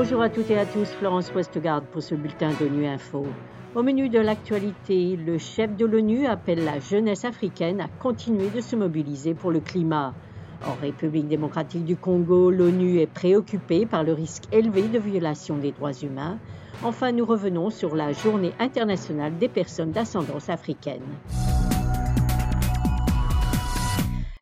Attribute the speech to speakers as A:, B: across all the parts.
A: Bonjour à toutes et à tous, Florence Westgard pour ce bulletin d'ONU Info. Au menu de l'actualité, le chef de l'ONU appelle la jeunesse africaine à continuer de se mobiliser pour le climat. En République démocratique du Congo, l'ONU est préoccupée par le risque élevé de violation des droits humains. Enfin, nous revenons sur la journée internationale des personnes d'ascendance africaine.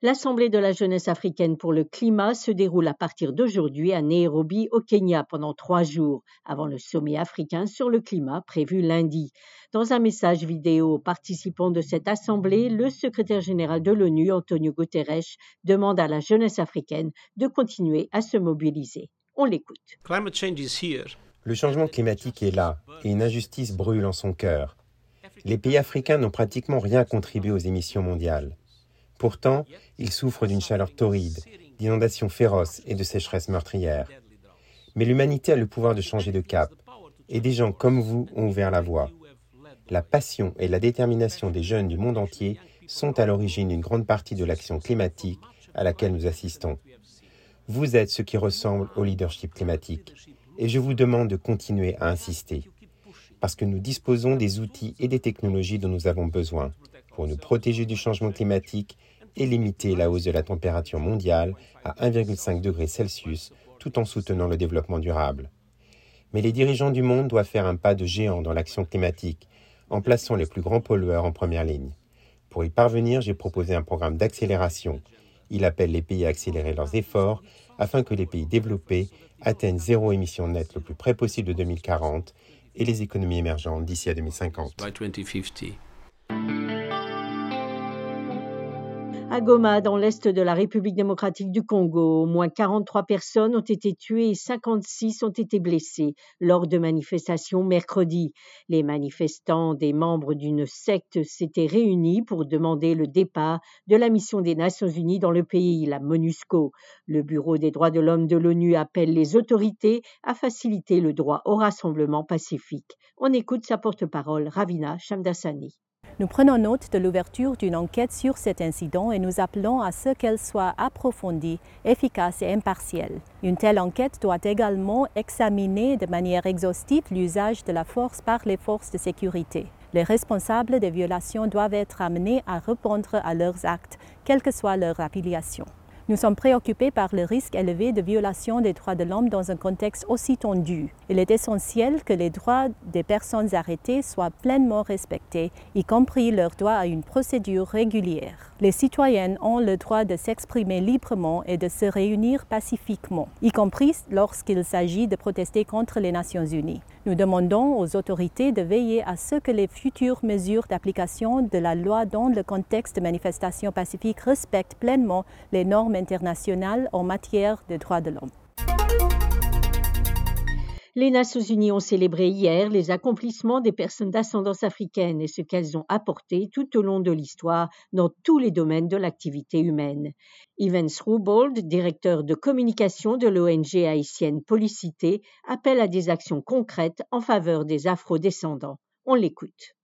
A: L'Assemblée de la jeunesse africaine pour le climat se déroule à partir d'aujourd'hui à Nairobi, au Kenya, pendant trois jours, avant le sommet africain sur le climat prévu lundi. Dans un message vidéo aux participants de cette assemblée, le secrétaire général de l'ONU, Antonio Guterres, demande à la jeunesse africaine de continuer à se mobiliser. On l'écoute.
B: Le changement climatique est là et une injustice brûle en son cœur. Les pays africains n'ont pratiquement rien contribué aux émissions mondiales. Pourtant, ils souffrent d'une chaleur torride, d'inondations féroces et de sécheresses meurtrières. Mais l'humanité a le pouvoir de changer de cap, et des gens comme vous ont ouvert la voie. La passion et la détermination des jeunes du monde entier sont à l'origine d'une grande partie de l'action climatique à laquelle nous assistons. Vous êtes ce qui ressemble au leadership climatique, et je vous demande de continuer à insister, parce que nous disposons des outils et des technologies dont nous avons besoin pour nous protéger du changement climatique et limiter la hausse de la température mondiale à 1,5 degré Celsius tout en soutenant le développement durable. Mais les dirigeants du monde doivent faire un pas de géant dans l'action climatique en plaçant les plus grands pollueurs en première ligne. Pour y parvenir, j'ai proposé un programme d'accélération. Il appelle les pays à accélérer leurs efforts afin que les pays développés atteignent zéro émission nette le plus près possible de 2040 et les économies émergentes d'ici à 2050.
A: À Goma, dans l'est de la République démocratique du Congo, au moins 43 personnes ont été tuées et 56 ont été blessées lors de manifestations mercredi. Les manifestants, des membres d'une secte, s'étaient réunis pour demander le départ de la mission des Nations Unies dans le pays, la MONUSCO. Le Bureau des droits de l'homme de l'ONU appelle les autorités à faciliter le droit au rassemblement pacifique. On écoute sa porte-parole, Ravina Shamdasani.
C: Nous prenons note de l'ouverture d'une enquête sur cet incident et nous appelons à ce qu'elle soit approfondie, efficace et impartielle. Une telle enquête doit également examiner de manière exhaustive l'usage de la force par les forces de sécurité. Les responsables des violations doivent être amenés à répondre à leurs actes, quelle que soit leur affiliation. Nous sommes préoccupés par le risque élevé de violation des droits de l'homme dans un contexte aussi tendu. Il est essentiel que les droits des personnes arrêtées soient pleinement respectés, y compris leur droit à une procédure régulière. Les citoyennes ont le droit de s'exprimer librement et de se réunir pacifiquement, y compris lorsqu'il s'agit de protester contre les Nations Unies. Nous demandons aux autorités de veiller à ce que les futures mesures d'application de la loi dans le contexte de manifestations pacifiques respectent pleinement les normes internationales en matière de droits de l'homme.
A: Les Nations Unies ont célébré hier les accomplissements des personnes d'ascendance africaine et ce qu'elles ont apporté tout au long de l'histoire dans tous les domaines de l'activité humaine. Evans Rubold, directeur de communication de l'ONG haïtienne Policité, appelle à des actions concrètes en faveur des afro-descendants. On l'écoute.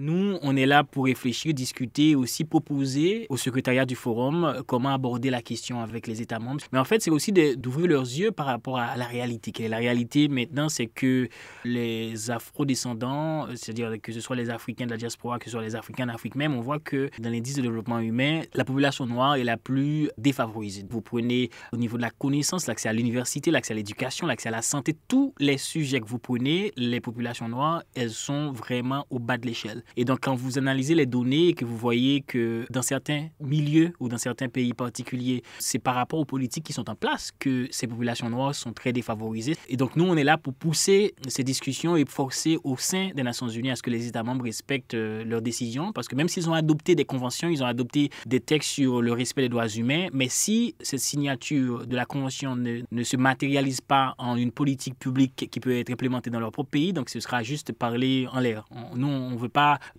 D: Nous, on est là pour réfléchir, discuter, aussi proposer au secrétariat du forum euh, comment aborder la question avec les États membres. Mais en fait, c'est aussi d'ouvrir leurs yeux par rapport à la réalité. La réalité maintenant, c'est que les afro-descendants, euh, c'est-à-dire que ce soit les Africains de la diaspora, que ce soit les Africains d'Afrique même, on voit que dans l'indice de développement humain, la population noire est la plus défavorisée. Vous prenez au niveau de la connaissance, l'accès à l'université, l'accès à l'éducation, l'accès à la santé, tous les sujets que vous prenez, les populations noires, elles sont vraiment au bas de l'échelle. Et donc, quand vous analysez les données et que vous voyez que dans certains milieux ou dans certains pays particuliers, c'est par rapport aux politiques qui sont en place que ces populations noires sont très défavorisées. Et donc, nous, on est là pour pousser ces discussions et forcer au sein des Nations Unies à ce que les États membres respectent euh, leurs décisions. Parce que même s'ils ont adopté des conventions, ils ont adopté des textes sur le respect des droits humains, mais si cette signature de la convention ne, ne se matérialise pas en une politique publique qui peut être implémentée dans leur propre pays, donc ce sera juste parler en l'air. Nous, on ne veut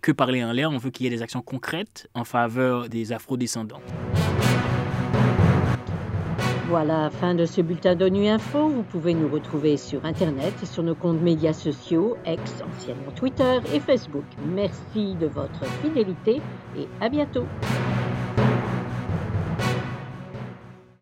D: que parler en l'air, on veut qu'il y ait des actions concrètes en faveur des afro-descendants.
A: Voilà, fin de ce bulletin d'ONU Info. Vous pouvez nous retrouver sur Internet et sur nos comptes médias sociaux, ex, anciennement Twitter et Facebook. Merci de votre fidélité et à bientôt.